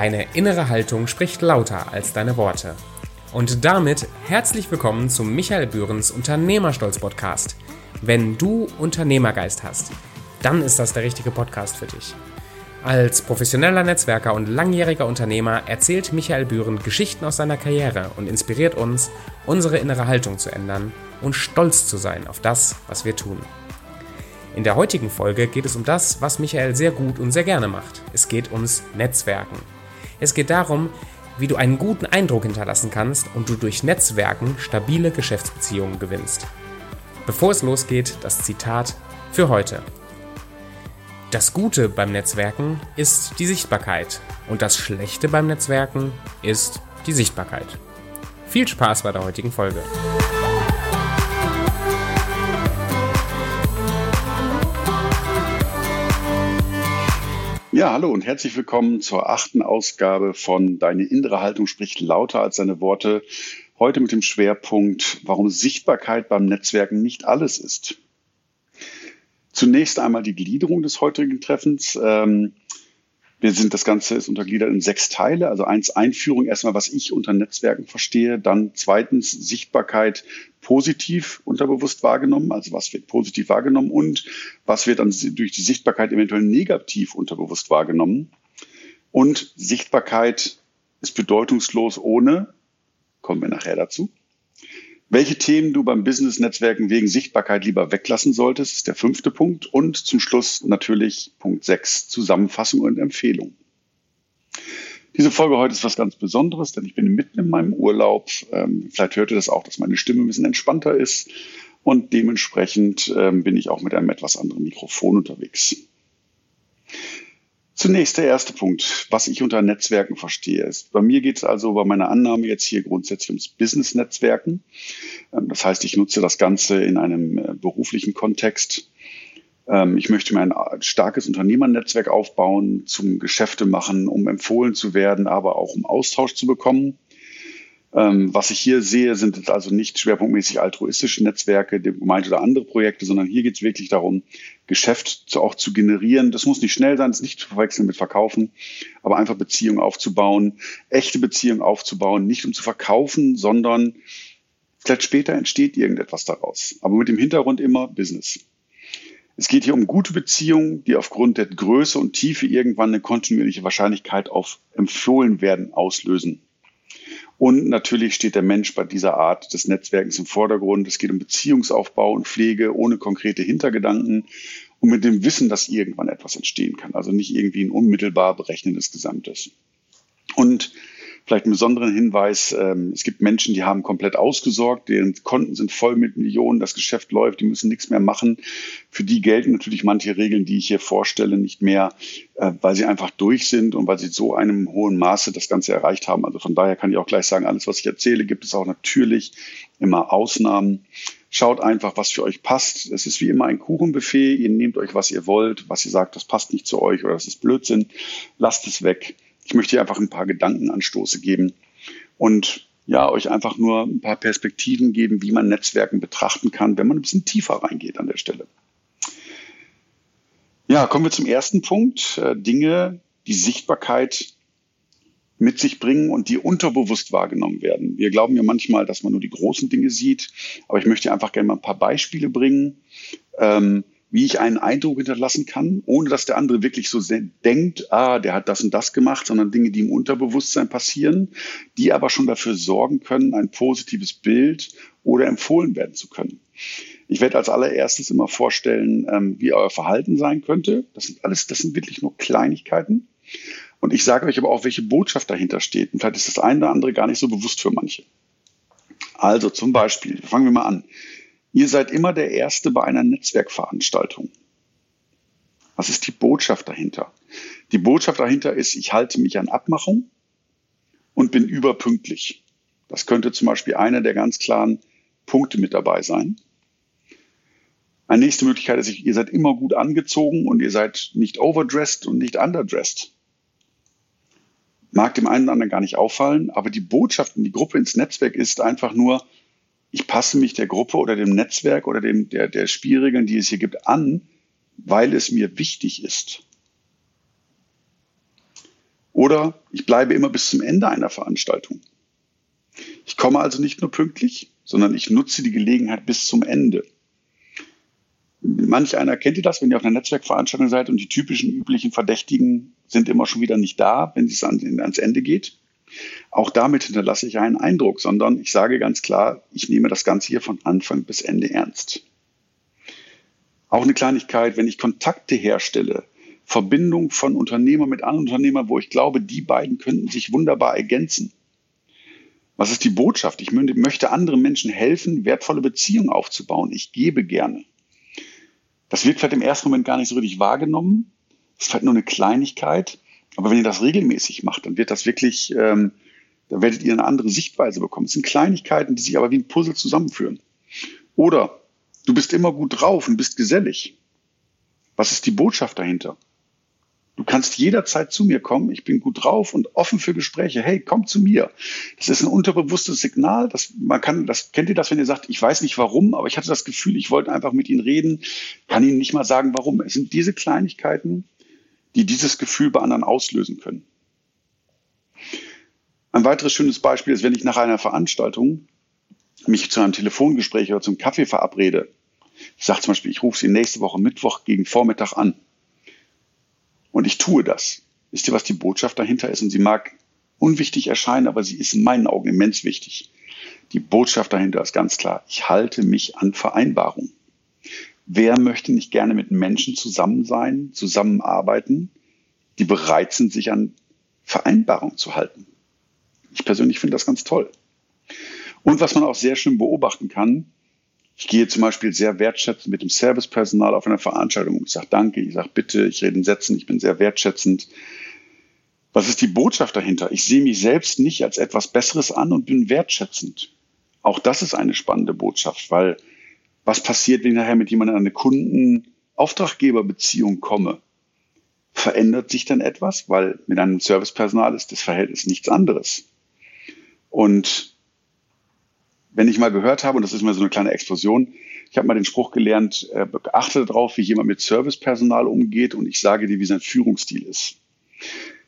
Deine innere Haltung spricht lauter als deine Worte. Und damit herzlich willkommen zum Michael Bührens Unternehmerstolz Podcast. Wenn du Unternehmergeist hast, dann ist das der richtige Podcast für dich. Als professioneller Netzwerker und langjähriger Unternehmer erzählt Michael Bühren Geschichten aus seiner Karriere und inspiriert uns, unsere innere Haltung zu ändern und stolz zu sein auf das, was wir tun. In der heutigen Folge geht es um das, was Michael sehr gut und sehr gerne macht. Es geht ums Netzwerken. Es geht darum, wie du einen guten Eindruck hinterlassen kannst und du durch Netzwerken stabile Geschäftsbeziehungen gewinnst. Bevor es losgeht, das Zitat für heute. Das Gute beim Netzwerken ist die Sichtbarkeit und das Schlechte beim Netzwerken ist die Sichtbarkeit. Viel Spaß bei der heutigen Folge. Ja, hallo und herzlich willkommen zur achten Ausgabe von Deine innere Haltung spricht lauter als deine Worte. Heute mit dem Schwerpunkt, warum Sichtbarkeit beim Netzwerken nicht alles ist. Zunächst einmal die Gliederung des heutigen Treffens. Ähm, wir sind, das Ganze ist untergliedert in sechs Teile. Also eins Einführung, erstmal, was ich unter Netzwerken verstehe. Dann zweitens Sichtbarkeit positiv unterbewusst wahrgenommen. Also was wird positiv wahrgenommen und was wird dann durch die Sichtbarkeit eventuell negativ unterbewusst wahrgenommen. Und Sichtbarkeit ist bedeutungslos ohne, kommen wir nachher dazu. Welche Themen du beim Business-Netzwerken wegen Sichtbarkeit lieber weglassen solltest, ist der fünfte Punkt. Und zum Schluss natürlich Punkt sechs Zusammenfassung und Empfehlung. Diese Folge heute ist was ganz Besonderes, denn ich bin mitten in meinem Urlaub. Ähm, vielleicht hört ihr das auch, dass meine Stimme ein bisschen entspannter ist. Und dementsprechend ähm, bin ich auch mit einem etwas anderen Mikrofon unterwegs. Zunächst der erste Punkt, was ich unter Netzwerken verstehe. Ist, bei mir geht es also bei meiner Annahme jetzt hier grundsätzlich ums Business-Netzwerken. Ähm, das heißt, ich nutze das Ganze in einem äh, beruflichen Kontext. Ähm, ich möchte mir ein starkes Unternehmernetzwerk aufbauen, zum Geschäfte machen, um empfohlen zu werden, aber auch um Austausch zu bekommen. Ähm, was ich hier sehe, sind jetzt also nicht schwerpunktmäßig altruistische Netzwerke, gemeint oder andere Projekte, sondern hier geht es wirklich darum, Geschäft zu, auch zu generieren. Das muss nicht schnell sein, das ist nicht zu verwechseln mit Verkaufen, aber einfach Beziehungen aufzubauen, echte Beziehungen aufzubauen, nicht um zu verkaufen, sondern vielleicht später entsteht irgendetwas daraus. Aber mit dem Hintergrund immer Business. Es geht hier um gute Beziehungen, die aufgrund der Größe und Tiefe irgendwann eine kontinuierliche Wahrscheinlichkeit auf empfohlen werden auslösen. Und natürlich steht der Mensch bei dieser Art des Netzwerkens im Vordergrund. Es geht um Beziehungsaufbau und Pflege ohne konkrete Hintergedanken und mit dem Wissen, dass irgendwann etwas entstehen kann. Also nicht irgendwie ein unmittelbar berechnendes Gesamtes. Und Vielleicht einen besonderen Hinweis, ähm, es gibt Menschen, die haben komplett ausgesorgt, deren Konten sind voll mit Millionen, das Geschäft läuft, die müssen nichts mehr machen. Für die gelten natürlich manche Regeln, die ich hier vorstelle, nicht mehr, äh, weil sie einfach durch sind und weil sie so einem hohen Maße das Ganze erreicht haben. Also von daher kann ich auch gleich sagen, alles, was ich erzähle, gibt es auch natürlich immer Ausnahmen. Schaut einfach, was für euch passt. Es ist wie immer ein Kuchenbuffet. Ihr nehmt euch, was ihr wollt, was ihr sagt, das passt nicht zu euch oder das ist Blödsinn. Lasst es weg. Ich möchte hier einfach ein paar Gedankenanstoße geben und ja, euch einfach nur ein paar Perspektiven geben, wie man Netzwerken betrachten kann, wenn man ein bisschen tiefer reingeht an der Stelle. Ja, kommen wir zum ersten Punkt. Äh, Dinge, die Sichtbarkeit mit sich bringen und die unterbewusst wahrgenommen werden. Wir glauben ja manchmal, dass man nur die großen Dinge sieht, aber ich möchte einfach gerne mal ein paar Beispiele bringen, ähm, wie ich einen Eindruck hinterlassen kann, ohne dass der andere wirklich so denkt, ah, der hat das und das gemacht, sondern Dinge, die im Unterbewusstsein passieren, die aber schon dafür sorgen können, ein positives Bild oder empfohlen werden zu können. Ich werde als allererstes immer vorstellen, ähm, wie euer Verhalten sein könnte. Das sind alles, das sind wirklich nur Kleinigkeiten. Und ich sage euch aber auch, welche Botschaft dahinter steht. Und vielleicht ist das eine oder andere gar nicht so bewusst für manche. Also zum Beispiel, fangen wir mal an. Ihr seid immer der Erste bei einer Netzwerkveranstaltung. Was ist die Botschaft dahinter? Die Botschaft dahinter ist, ich halte mich an Abmachung und bin überpünktlich. Das könnte zum Beispiel einer der ganz klaren Punkte mit dabei sein. Eine nächste Möglichkeit ist, ihr seid immer gut angezogen und ihr seid nicht overdressed und nicht underdressed. Mag dem einen oder anderen gar nicht auffallen, aber die Botschaft in die Gruppe, ins Netzwerk ist einfach nur, ich passe mich der Gruppe oder dem Netzwerk oder dem, der, der Spielregeln, die es hier gibt, an, weil es mir wichtig ist. Oder ich bleibe immer bis zum Ende einer Veranstaltung. Ich komme also nicht nur pünktlich, sondern ich nutze die Gelegenheit bis zum Ende. Manch einer kennt ihr das, wenn ihr auf einer Netzwerkveranstaltung seid und die typischen üblichen Verdächtigen sind immer schon wieder nicht da, wenn es ans Ende geht. Auch damit hinterlasse ich einen Eindruck, sondern ich sage ganz klar, ich nehme das Ganze hier von Anfang bis Ende ernst. Auch eine Kleinigkeit, wenn ich Kontakte herstelle, Verbindung von Unternehmer mit anderen Unternehmern, wo ich glaube, die beiden könnten sich wunderbar ergänzen. Was ist die Botschaft? Ich möchte anderen Menschen helfen, wertvolle Beziehungen aufzubauen. Ich gebe gerne. Das wird vielleicht im ersten Moment gar nicht so richtig wahrgenommen. Das ist vielleicht nur eine Kleinigkeit. Aber wenn ihr das regelmäßig macht, dann wird das wirklich, ähm, dann werdet ihr eine andere Sichtweise bekommen. Es sind Kleinigkeiten, die sich aber wie ein Puzzle zusammenführen. Oder du bist immer gut drauf und bist gesellig. Was ist die Botschaft dahinter? Du kannst jederzeit zu mir kommen. Ich bin gut drauf und offen für Gespräche. Hey, komm zu mir. Das ist ein unterbewusstes Signal. Das, man kann, das kennt ihr das, wenn ihr sagt, ich weiß nicht warum, aber ich hatte das Gefühl, ich wollte einfach mit Ihnen reden, kann Ihnen nicht mal sagen, warum. Es sind diese Kleinigkeiten, die dieses Gefühl bei anderen auslösen können. Ein weiteres schönes Beispiel ist, wenn ich nach einer Veranstaltung mich zu einem Telefongespräch oder zum Kaffee verabrede. Ich sage zum Beispiel, ich rufe Sie nächste Woche Mittwoch gegen Vormittag an und ich tue das. Wisst ihr, was die Botschaft dahinter ist? Und sie mag unwichtig erscheinen, aber sie ist in meinen Augen immens wichtig. Die Botschaft dahinter ist ganz klar. Ich halte mich an Vereinbarungen. Wer möchte nicht gerne mit Menschen zusammen sein, zusammenarbeiten, die bereit sind, sich an Vereinbarungen zu halten? Ich persönlich finde das ganz toll. Und was man auch sehr schön beobachten kann, ich gehe zum Beispiel sehr wertschätzend mit dem Servicepersonal auf einer Veranstaltung um. Ich sage Danke, ich sage Bitte, ich rede in Sätzen, ich bin sehr wertschätzend. Was ist die Botschaft dahinter? Ich sehe mich selbst nicht als etwas Besseres an und bin wertschätzend. Auch das ist eine spannende Botschaft, weil was passiert, wenn ich nachher mit jemandem in eine Kunden-Auftraggeber-Beziehung komme? Verändert sich dann etwas? Weil mit einem Servicepersonal ist das Verhältnis nichts anderes. Und wenn ich mal gehört habe, und das ist mal so eine kleine Explosion, ich habe mal den Spruch gelernt, äh, achte darauf, wie jemand mit Servicepersonal umgeht und ich sage dir, wie sein Führungsstil ist.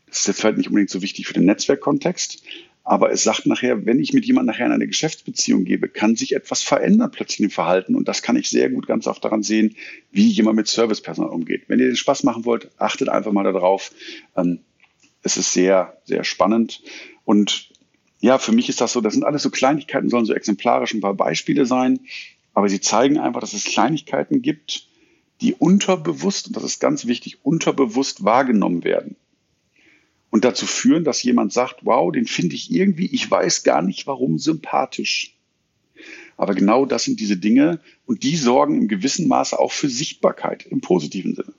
Das ist jetzt vielleicht nicht unbedingt so wichtig für den Netzwerkkontext, aber es sagt nachher, wenn ich mit jemandem nachher in eine Geschäftsbeziehung gebe, kann sich etwas verändern plötzlich im Verhalten und das kann ich sehr gut ganz oft daran sehen, wie jemand mit Servicepersonal umgeht. Wenn ihr den Spaß machen wollt, achtet einfach mal darauf. Ähm, es ist sehr, sehr spannend und ja, für mich ist das so, das sind alles so Kleinigkeiten, sollen so exemplarisch ein paar Beispiele sein, aber sie zeigen einfach, dass es Kleinigkeiten gibt, die unterbewusst, und das ist ganz wichtig, unterbewusst wahrgenommen werden. Und dazu führen, dass jemand sagt, wow, den finde ich irgendwie, ich weiß gar nicht warum, sympathisch. Aber genau das sind diese Dinge und die sorgen im gewissen Maße auch für Sichtbarkeit im positiven Sinne.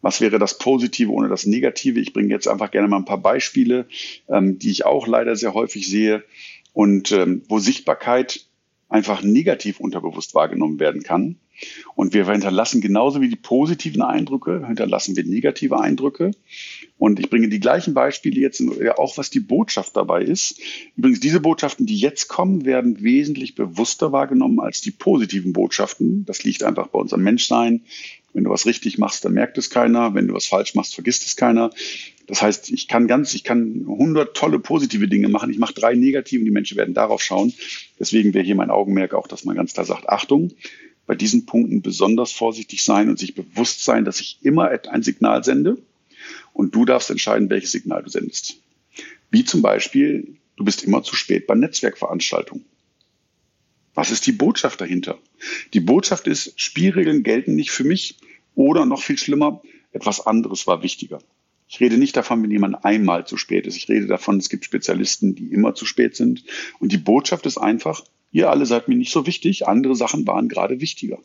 Was wäre das Positive ohne das Negative? Ich bringe jetzt einfach gerne mal ein paar Beispiele, ähm, die ich auch leider sehr häufig sehe und ähm, wo Sichtbarkeit einfach negativ unterbewusst wahrgenommen werden kann. Und wir hinterlassen genauso wie die positiven Eindrücke, hinterlassen wir negative Eindrücke. Und ich bringe die gleichen Beispiele jetzt, auch was die Botschaft dabei ist. Übrigens, diese Botschaften, die jetzt kommen, werden wesentlich bewusster wahrgenommen als die positiven Botschaften. Das liegt einfach bei unserem Menschsein. Wenn du was richtig machst, dann merkt es keiner. Wenn du was falsch machst, vergisst es keiner. Das heißt, ich kann ganz, ich kann 100 tolle positive Dinge machen. Ich mache drei negative und die Menschen werden darauf schauen. Deswegen wäre hier mein Augenmerk auch, dass man ganz klar sagt, Achtung, bei diesen Punkten besonders vorsichtig sein und sich bewusst sein, dass ich immer ein Signal sende und du darfst entscheiden, welches Signal du sendest. Wie zum Beispiel, du bist immer zu spät bei Netzwerkveranstaltungen. Was ist die Botschaft dahinter? Die Botschaft ist, Spielregeln gelten nicht für mich oder noch viel schlimmer, etwas anderes war wichtiger. Ich rede nicht davon, wenn jemand einmal zu spät ist. Ich rede davon, es gibt Spezialisten, die immer zu spät sind. Und die Botschaft ist einfach, ihr alle seid mir nicht so wichtig, andere Sachen waren gerade wichtiger.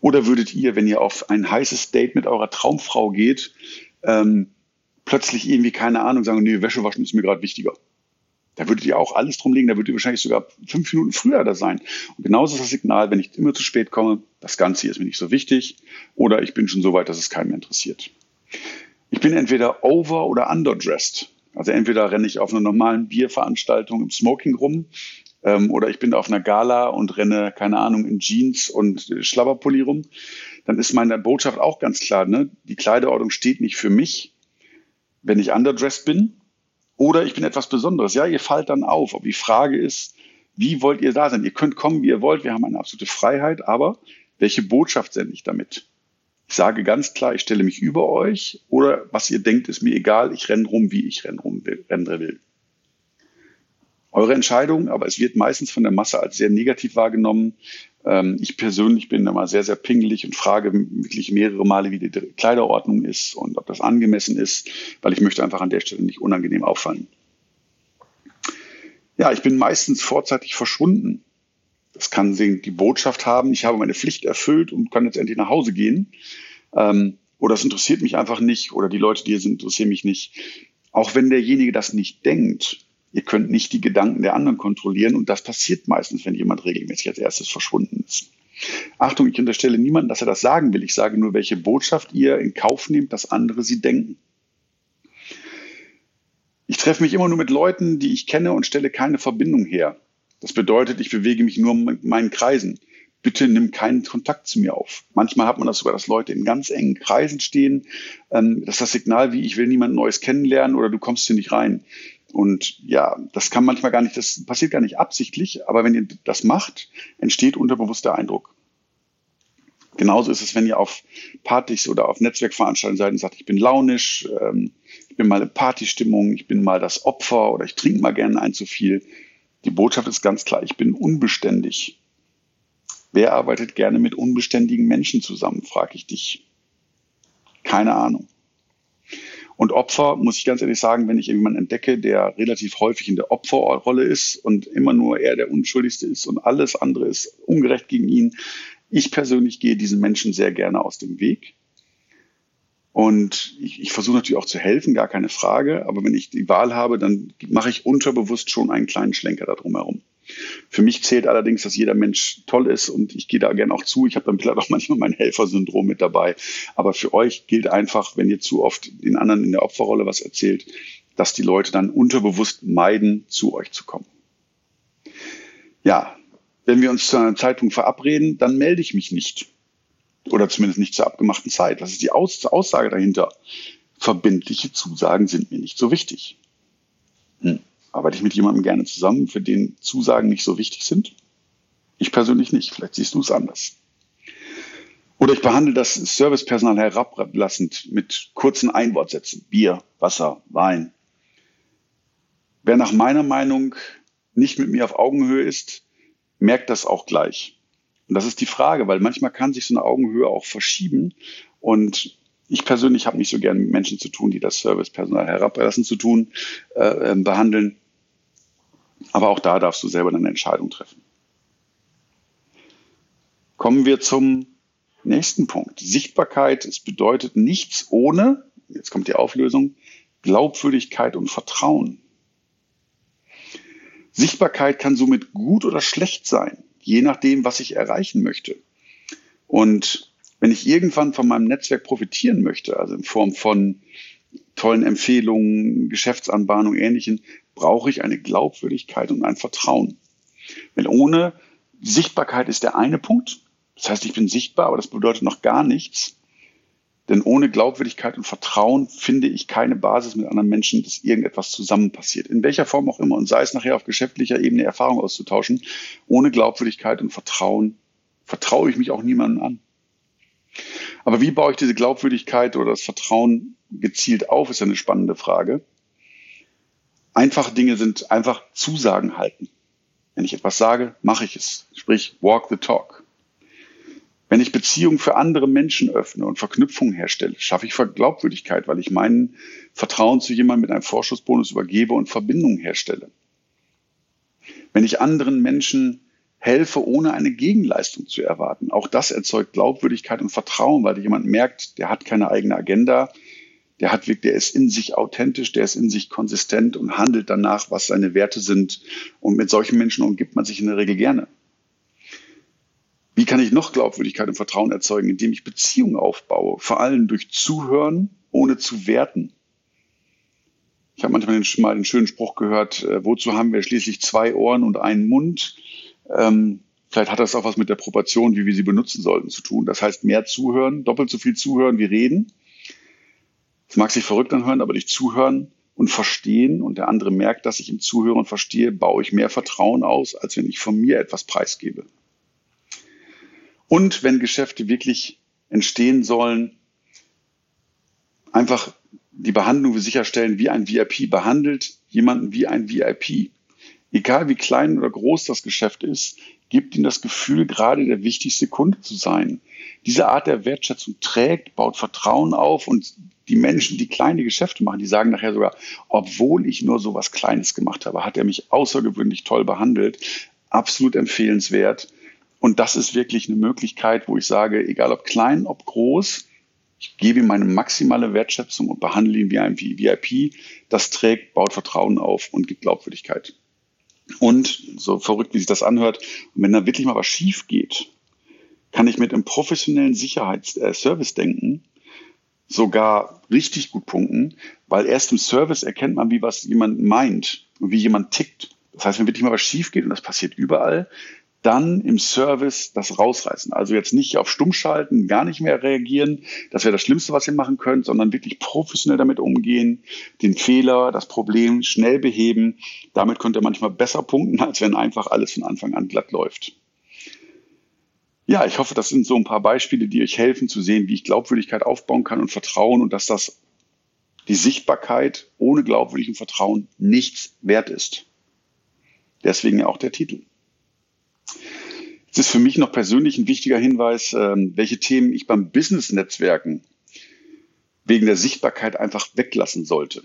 Oder würdet ihr, wenn ihr auf ein heißes Date mit eurer Traumfrau geht, ähm, plötzlich irgendwie, keine Ahnung, sagen, nee, Wäsche waschen ist mir gerade wichtiger. Da würdet ihr auch alles drum legen, da würdet ihr wahrscheinlich sogar fünf Minuten früher da sein. Und genauso ist das Signal, wenn ich immer zu spät komme, das Ganze hier ist mir nicht so wichtig oder ich bin schon so weit, dass es keinen mehr interessiert. Ich bin entweder over- oder underdressed. Also entweder renne ich auf einer normalen Bierveranstaltung im Smoking rum ähm, oder ich bin auf einer Gala und renne, keine Ahnung, in Jeans und Schlabberpulli rum. Dann ist meine Botschaft auch ganz klar, ne? die Kleiderordnung steht nicht für mich, wenn ich underdressed bin oder ich bin etwas Besonderes. Ja, ihr fallt dann auf. Aber die Frage ist, wie wollt ihr da sein? Ihr könnt kommen, wie ihr wollt. Wir haben eine absolute Freiheit. Aber welche Botschaft sende ich damit? Ich sage ganz klar, ich stelle mich über euch oder was ihr denkt, ist mir egal. Ich renne rum, wie ich rennen rum will, rennen will. Eure Entscheidung, aber es wird meistens von der Masse als sehr negativ wahrgenommen. Ähm, ich persönlich bin immer sehr, sehr pingelig und frage wirklich mehrere Male, wie die Kleiderordnung ist und ob das angemessen ist, weil ich möchte einfach an der Stelle nicht unangenehm auffallen. Ja, ich bin meistens vorzeitig verschwunden. Das kann die Botschaft haben, ich habe meine Pflicht erfüllt und kann jetzt endlich nach Hause gehen. Ähm, oder es interessiert mich einfach nicht oder die Leute, die hier sind, interessieren mich nicht. Auch wenn derjenige das nicht denkt, ihr könnt nicht die Gedanken der anderen kontrollieren und das passiert meistens, wenn jemand regelmäßig als erstes verschwunden ist. Achtung, ich unterstelle niemandem, dass er das sagen will. Ich sage nur, welche Botschaft ihr in Kauf nehmt, dass andere sie denken. Ich treffe mich immer nur mit Leuten, die ich kenne und stelle keine Verbindung her. Das bedeutet, ich bewege mich nur in meinen Kreisen. Bitte nimm keinen Kontakt zu mir auf. Manchmal hat man das sogar, dass Leute in ganz engen Kreisen stehen. Ähm, das ist das Signal wie, ich will niemand Neues kennenlernen oder du kommst hier nicht rein. Und ja, das kann manchmal gar nicht, das passiert gar nicht absichtlich, aber wenn ihr das macht, entsteht unterbewusster Eindruck. Genauso ist es, wenn ihr auf Partys oder auf Netzwerkveranstaltungen seid und sagt, ich bin launisch, ähm, ich bin mal in Partystimmung, ich bin mal das Opfer oder ich trinke mal gerne ein zu viel. Die Botschaft ist ganz klar, ich bin unbeständig. Wer arbeitet gerne mit unbeständigen Menschen zusammen, frage ich dich. Keine Ahnung. Und Opfer, muss ich ganz ehrlich sagen, wenn ich jemanden entdecke, der relativ häufig in der Opferrolle ist und immer nur er der Unschuldigste ist und alles andere ist ungerecht gegen ihn, ich persönlich gehe diesen Menschen sehr gerne aus dem Weg. Und ich, ich versuche natürlich auch zu helfen, gar keine Frage. Aber wenn ich die Wahl habe, dann mache ich unterbewusst schon einen kleinen Schlenker da drumherum. Für mich zählt allerdings, dass jeder Mensch toll ist und ich gehe da gerne auch zu. Ich habe dann vielleicht auch manchmal mein Helfersyndrom mit dabei. Aber für euch gilt einfach, wenn ihr zu oft den anderen in der Opferrolle was erzählt, dass die Leute dann unterbewusst meiden, zu euch zu kommen. Ja, wenn wir uns zu einer Zeitung verabreden, dann melde ich mich nicht. Oder zumindest nicht zur abgemachten Zeit. Das ist die Aus Aussage dahinter. Verbindliche Zusagen sind mir nicht so wichtig. Arbeite ich mit jemandem gerne zusammen, für den Zusagen nicht so wichtig sind? Ich persönlich nicht. Vielleicht siehst du es anders. Oder ich behandle das Servicepersonal herablassend mit kurzen Einwortsätzen. Bier, Wasser, Wein. Wer nach meiner Meinung nicht mit mir auf Augenhöhe ist, merkt das auch gleich. Und das ist die Frage, weil manchmal kann sich so eine Augenhöhe auch verschieben. Und ich persönlich habe nicht so gerne mit Menschen zu tun, die das Servicepersonal herablassen zu tun, äh, ähm, behandeln. Aber auch da darfst du selber eine Entscheidung treffen. Kommen wir zum nächsten Punkt. Sichtbarkeit, es bedeutet nichts ohne, jetzt kommt die Auflösung, Glaubwürdigkeit und Vertrauen. Sichtbarkeit kann somit gut oder schlecht sein, je nachdem, was ich erreichen möchte. Und wenn ich irgendwann von meinem Netzwerk profitieren möchte, also in Form von tollen Empfehlungen, Geschäftsanbahnung, ähnlichen, brauche ich eine Glaubwürdigkeit und ein Vertrauen. Weil ohne Sichtbarkeit ist der eine Punkt. Das heißt, ich bin sichtbar, aber das bedeutet noch gar nichts. Denn ohne Glaubwürdigkeit und Vertrauen finde ich keine Basis mit anderen Menschen, dass irgendetwas zusammen passiert. In welcher Form auch immer. Und sei es nachher auf geschäftlicher Ebene Erfahrung auszutauschen. Ohne Glaubwürdigkeit und Vertrauen vertraue ich mich auch niemandem an. Aber wie baue ich diese Glaubwürdigkeit oder das Vertrauen gezielt auf, ist eine spannende Frage. Einfache Dinge sind einfach Zusagen halten. Wenn ich etwas sage, mache ich es. Sprich, walk the talk. Wenn ich Beziehungen für andere Menschen öffne und Verknüpfungen herstelle, schaffe ich Glaubwürdigkeit, weil ich meinen Vertrauen zu jemandem mit einem Vorschussbonus übergebe und Verbindungen herstelle. Wenn ich anderen Menschen helfe, ohne eine Gegenleistung zu erwarten, auch das erzeugt Glaubwürdigkeit und Vertrauen, weil jemand merkt, der hat keine eigene Agenda, der hat der ist in sich authentisch, der ist in sich konsistent und handelt danach, was seine Werte sind. Und mit solchen Menschen umgibt man sich in der Regel gerne. Wie kann ich noch Glaubwürdigkeit und Vertrauen erzeugen, indem ich Beziehungen aufbaue? Vor allem durch Zuhören, ohne zu werten. Ich habe manchmal den, mal den schönen Spruch gehört, äh, wozu haben wir schließlich zwei Ohren und einen Mund? Ähm, vielleicht hat das auch was mit der Proportion, wie wir sie benutzen sollten, zu tun. Das heißt, mehr zuhören, doppelt so viel zuhören wie reden. Es mag sich verrückt anhören, aber durch Zuhören und Verstehen und der andere merkt, dass ich ihm zuhöre und verstehe, baue ich mehr Vertrauen aus, als wenn ich von mir etwas preisgebe. Und wenn Geschäfte wirklich entstehen sollen, einfach die Behandlung sicherstellen, wie ein VIP behandelt jemanden wie ein VIP. Egal wie klein oder groß das Geschäft ist, gibt ihm das Gefühl, gerade der wichtigste Kunde zu sein. Diese Art der Wertschätzung trägt, baut Vertrauen auf und die Menschen, die kleine Geschäfte machen, die sagen nachher sogar, obwohl ich nur so was Kleines gemacht habe, hat er mich außergewöhnlich toll behandelt. Absolut empfehlenswert. Und das ist wirklich eine Möglichkeit, wo ich sage, egal ob klein, ob groß, ich gebe ihm meine maximale Wertschätzung und behandle ihn wie ein VIP. Das trägt, baut Vertrauen auf und gibt Glaubwürdigkeit. Und so verrückt, wie sich das anhört, wenn da wirklich mal was schief geht, kann ich mit einem professionellen Sicherheitsservice-Denken äh, sogar richtig gut punkten, weil erst im Service erkennt man, wie was jemand meint und wie jemand tickt. Das heißt, wenn wirklich mal was schief geht und das passiert überall, dann im Service das rausreißen. Also jetzt nicht auf Stumm schalten, gar nicht mehr reagieren. Das wäre das Schlimmste, was ihr machen könnt, sondern wirklich professionell damit umgehen, den Fehler, das Problem schnell beheben. Damit könnt ihr manchmal besser punkten, als wenn einfach alles von Anfang an glatt läuft. Ja, ich hoffe, das sind so ein paar Beispiele, die euch helfen zu sehen, wie ich Glaubwürdigkeit aufbauen kann und Vertrauen und dass das die Sichtbarkeit ohne glaubwürdigen Vertrauen nichts wert ist. Deswegen auch der Titel. Es ist für mich noch persönlich ein wichtiger Hinweis, ähm, welche Themen ich beim Business-Netzwerken wegen der Sichtbarkeit einfach weglassen sollte.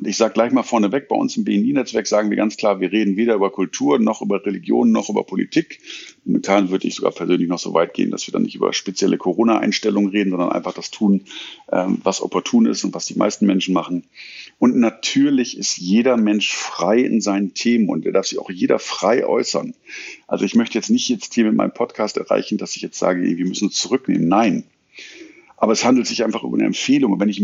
Und ich sage gleich mal vorneweg, bei uns im BNI-Netzwerk sagen wir ganz klar, wir reden weder über Kultur, noch über Religion, noch über Politik. Momentan würde ich sogar persönlich noch so weit gehen, dass wir dann nicht über spezielle Corona-Einstellungen reden, sondern einfach das tun, ähm, was opportun ist und was die meisten Menschen machen. Und natürlich ist jeder Mensch frei in seinen Themen und er darf sich auch jeder frei äußern. Also ich möchte jetzt nicht jetzt hier mit meinem Podcast erreichen, dass ich jetzt sage, wir müssen uns zurücknehmen. Nein. Aber es handelt sich einfach um eine Empfehlung. Und wenn ich,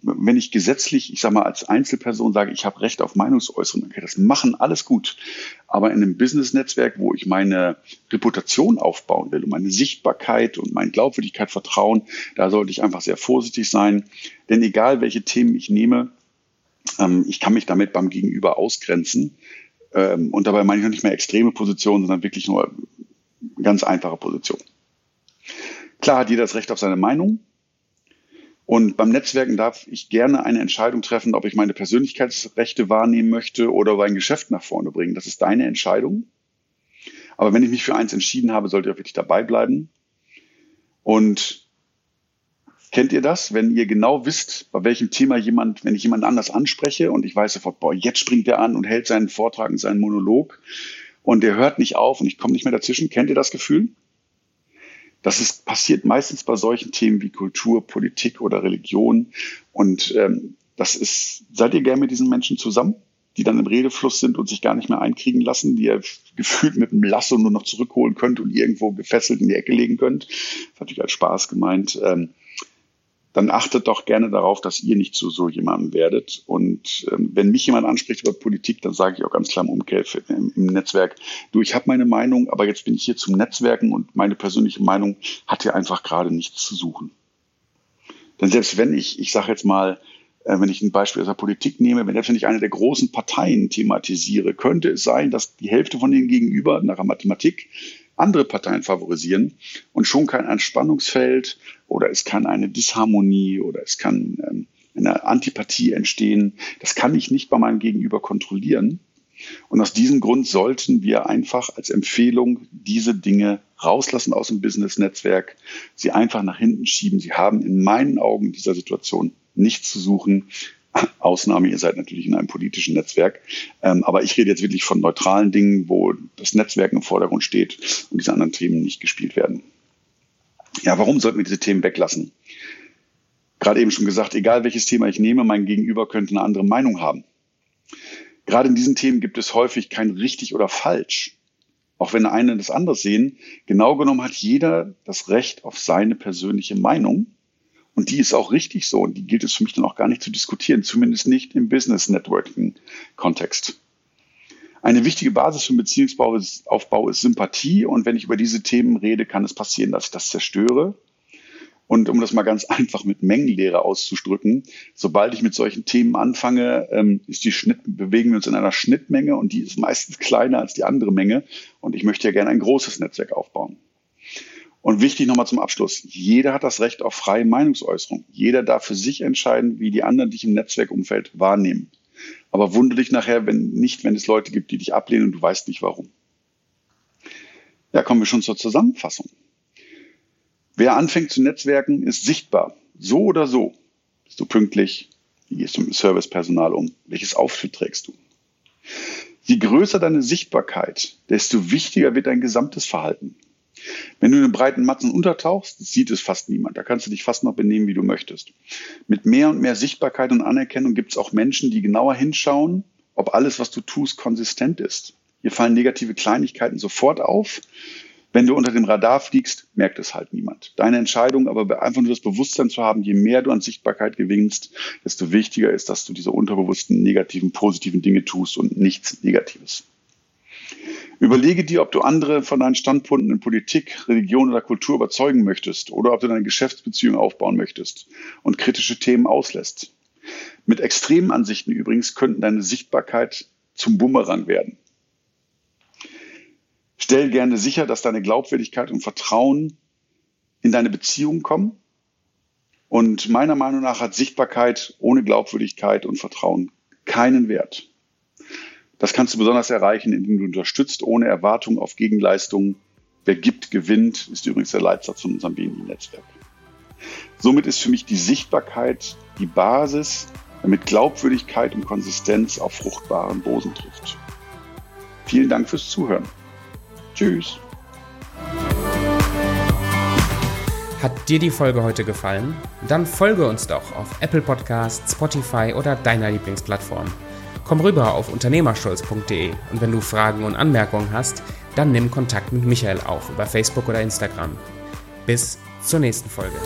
wenn ich gesetzlich, ich sage mal, als Einzelperson sage, ich habe Recht auf Meinungsäußerung, ich das machen, alles gut. Aber in einem Business-Netzwerk, wo ich meine Reputation aufbauen will und meine Sichtbarkeit und meine Glaubwürdigkeit vertrauen, da sollte ich einfach sehr vorsichtig sein. Denn egal, welche Themen ich nehme, ähm, ich kann mich damit beim Gegenüber ausgrenzen. Ähm, und dabei meine ich noch nicht mehr extreme Positionen, sondern wirklich nur ganz einfache Positionen. Klar hat jeder das Recht auf seine Meinung. Und beim Netzwerken darf ich gerne eine Entscheidung treffen, ob ich meine Persönlichkeitsrechte wahrnehmen möchte oder mein Geschäft nach vorne bringen. Das ist deine Entscheidung. Aber wenn ich mich für eins entschieden habe, sollte ich auch wirklich dabei bleiben. Und kennt ihr das? Wenn ihr genau wisst, bei welchem Thema jemand, wenn ich jemand anders anspreche und ich weiß sofort, boah, jetzt springt er an und hält seinen Vortrag und seinen Monolog und der hört nicht auf und ich komme nicht mehr dazwischen. Kennt ihr das Gefühl? Das ist, passiert meistens bei solchen Themen wie Kultur, Politik oder Religion. Und ähm, das ist, seid ihr gern mit diesen Menschen zusammen, die dann im Redefluss sind und sich gar nicht mehr einkriegen lassen, die ihr gefühlt mit dem Lasso nur noch zurückholen könnt und irgendwo gefesselt in die Ecke legen könnt. Das ist natürlich als Spaß gemeint. Ähm, dann achtet doch gerne darauf, dass ihr nicht zu so jemandem werdet. Und ähm, wenn mich jemand anspricht über Politik, dann sage ich auch ganz klar im Umkehr im, im Netzwerk, du, ich habe meine Meinung, aber jetzt bin ich hier zum Netzwerken und meine persönliche Meinung hat hier einfach gerade nichts zu suchen. Denn selbst wenn ich, ich sage jetzt mal, äh, wenn ich ein Beispiel aus der Politik nehme, wenn wenn ich eine der großen Parteien thematisiere, könnte es sein, dass die Hälfte von denen gegenüber nach der Mathematik andere Parteien favorisieren und schon kann ein Spannungsfeld oder es kann eine Disharmonie oder es kann ähm, eine Antipathie entstehen. Das kann ich nicht bei meinem Gegenüber kontrollieren. Und aus diesem Grund sollten wir einfach als Empfehlung diese Dinge rauslassen aus dem Business-Netzwerk, sie einfach nach hinten schieben. Sie haben in meinen Augen in dieser Situation nichts zu suchen. Ausnahme, ihr seid natürlich in einem politischen Netzwerk. Ähm, aber ich rede jetzt wirklich von neutralen Dingen, wo das Netzwerk im Vordergrund steht und diese anderen Themen nicht gespielt werden. Ja, warum sollten wir diese Themen weglassen? Gerade eben schon gesagt, egal welches Thema ich nehme, mein Gegenüber könnte eine andere Meinung haben. Gerade in diesen Themen gibt es häufig kein richtig oder falsch. Auch wenn eine das anders sehen, genau genommen hat jeder das Recht auf seine persönliche Meinung. Und die ist auch richtig so und die gilt es für mich dann auch gar nicht zu diskutieren, zumindest nicht im Business Networking Kontext. Eine wichtige Basis für Beziehungsaufbau ist Sympathie und wenn ich über diese Themen rede, kann es passieren, dass ich das zerstöre. Und um das mal ganz einfach mit Mengenlehre auszudrücken, sobald ich mit solchen Themen anfange, ähm, ist die Schnitt, bewegen wir uns in einer Schnittmenge und die ist meistens kleiner als die andere Menge. Und ich möchte ja gerne ein großes Netzwerk aufbauen. Und wichtig nochmal zum Abschluss. Jeder hat das Recht auf freie Meinungsäußerung. Jeder darf für sich entscheiden, wie die anderen dich im Netzwerkumfeld wahrnehmen. Aber wundere dich nachher, wenn nicht, wenn es Leute gibt, die dich ablehnen und du weißt nicht warum. Ja, kommen wir schon zur Zusammenfassung. Wer anfängt zu netzwerken, ist sichtbar. So oder so. Bist du pünktlich? Wie gehst du mit Servicepersonal um? Welches Outfit trägst du? Je größer deine Sichtbarkeit, desto wichtiger wird dein gesamtes Verhalten. Wenn du in den breiten Matzen untertauchst, sieht es fast niemand. Da kannst du dich fast noch benehmen, wie du möchtest. Mit mehr und mehr Sichtbarkeit und Anerkennung gibt es auch Menschen, die genauer hinschauen, ob alles, was du tust, konsistent ist. Hier fallen negative Kleinigkeiten sofort auf. Wenn du unter dem Radar fliegst, merkt es halt niemand. Deine Entscheidung, aber einfach nur das Bewusstsein zu haben, je mehr du an Sichtbarkeit gewinnst, desto wichtiger ist, dass du diese unterbewussten, negativen, positiven Dinge tust und nichts Negatives. Überlege dir, ob du andere von deinen Standpunkten in Politik, Religion oder Kultur überzeugen möchtest oder ob du deine Geschäftsbeziehung aufbauen möchtest und kritische Themen auslässt. Mit extremen Ansichten übrigens könnten deine Sichtbarkeit zum Bumerang werden. Stell gerne sicher, dass deine Glaubwürdigkeit und Vertrauen in deine Beziehung kommen. Und meiner Meinung nach hat Sichtbarkeit ohne Glaubwürdigkeit und Vertrauen keinen Wert. Das kannst du besonders erreichen, indem du unterstützt, ohne Erwartung auf Gegenleistungen. Wer gibt, gewinnt, ist übrigens der Leitsatz von unserem BNI-Netzwerk. Somit ist für mich die Sichtbarkeit die Basis, damit Glaubwürdigkeit und Konsistenz auf fruchtbaren Boden trifft. Vielen Dank fürs Zuhören. Tschüss. Hat dir die Folge heute gefallen? Dann folge uns doch auf Apple Podcasts, Spotify oder deiner Lieblingsplattform. Komm rüber auf unternehmerstolz.de und wenn du Fragen und Anmerkungen hast, dann nimm Kontakt mit Michael auf über Facebook oder Instagram. Bis zur nächsten Folge.